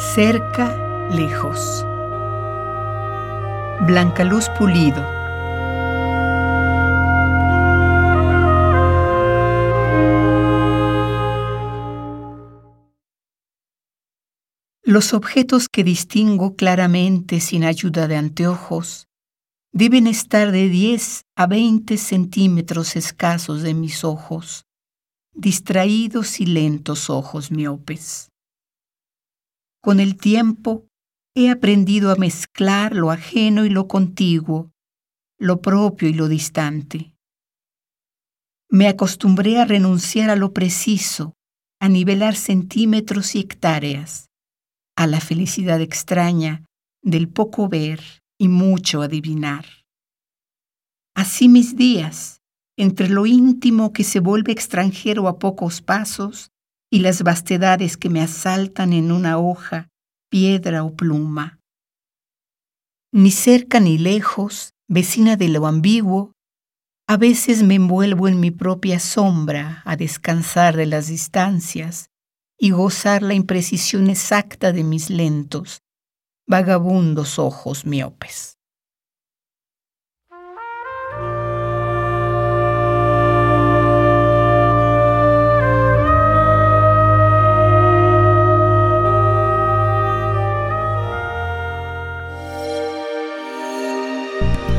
Cerca, lejos. Blanca Luz Pulido. Los objetos que distingo claramente sin ayuda de anteojos deben estar de 10 a 20 centímetros escasos de mis ojos, distraídos y lentos ojos miopes. Con el tiempo he aprendido a mezclar lo ajeno y lo contiguo, lo propio y lo distante. Me acostumbré a renunciar a lo preciso, a nivelar centímetros y hectáreas a la felicidad extraña del poco ver y mucho adivinar. Así mis días, entre lo íntimo que se vuelve extranjero a pocos pasos y las vastedades que me asaltan en una hoja, piedra o pluma. Ni cerca ni lejos, vecina de lo ambiguo, a veces me envuelvo en mi propia sombra a descansar de las distancias y gozar la imprecisión exacta de mis lentos, vagabundos ojos miopes. you